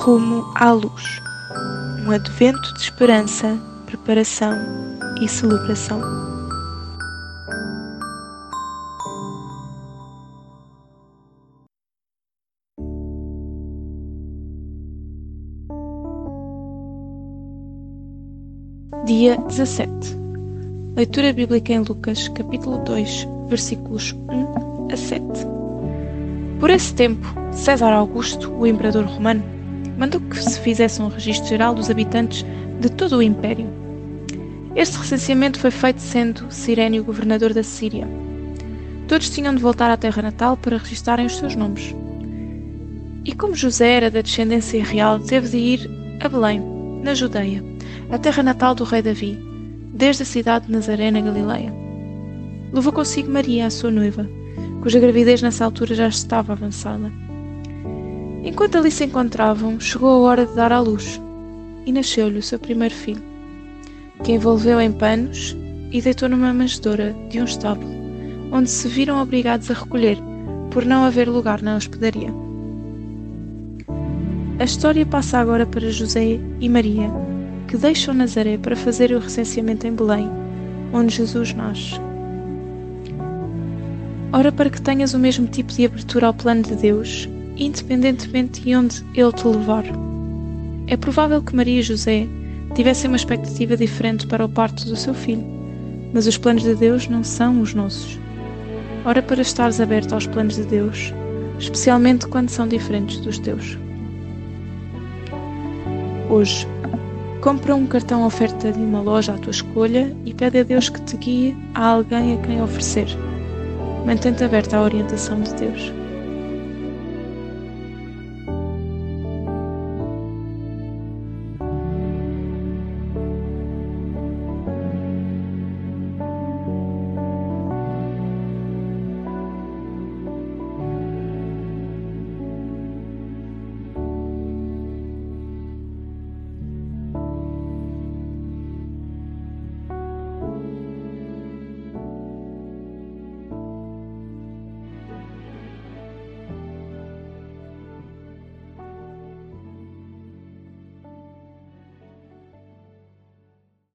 Rumo à luz. Um advento de esperança, preparação e celebração. Dia 17. Leitura bíblica em Lucas, capítulo 2, versículos 1 a 7. Por esse tempo, César Augusto, o imperador romano, mandou que se fizesse um registro geral dos habitantes de todo o império. Este recenseamento foi feito sendo Cirénio governador da Síria. Todos tinham de voltar à terra natal para registarem os seus nomes. E como José era da descendência real, teve de ir a Belém, na Judeia, a terra natal do rei Davi, desde a cidade de Nazaré, na Galileia. Levou consigo Maria, a sua noiva, cuja gravidez nessa altura já estava avançada. Enquanto ali se encontravam, chegou a hora de dar à luz, e nasceu-lhe o seu primeiro filho, que envolveu em panos e deitou numa manjedoura de um estábulo, onde se viram obrigados a recolher, por não haver lugar na hospedaria. A história passa agora para José e Maria, que deixam Nazaré para fazer o recenseamento em Belém, onde Jesus nasce. Ora, para que tenhas o mesmo tipo de abertura ao plano de Deus, independentemente de onde Ele te levar. É provável que Maria e José tivessem uma expectativa diferente para o parto do seu filho, mas os planos de Deus não são os nossos. Ora, para estares aberto aos planos de Deus, especialmente quando são diferentes dos teus. Hoje, compra um cartão oferta de uma loja à tua escolha e pede a Deus que te guie a alguém a quem oferecer. Mantente aberta à orientação de Deus.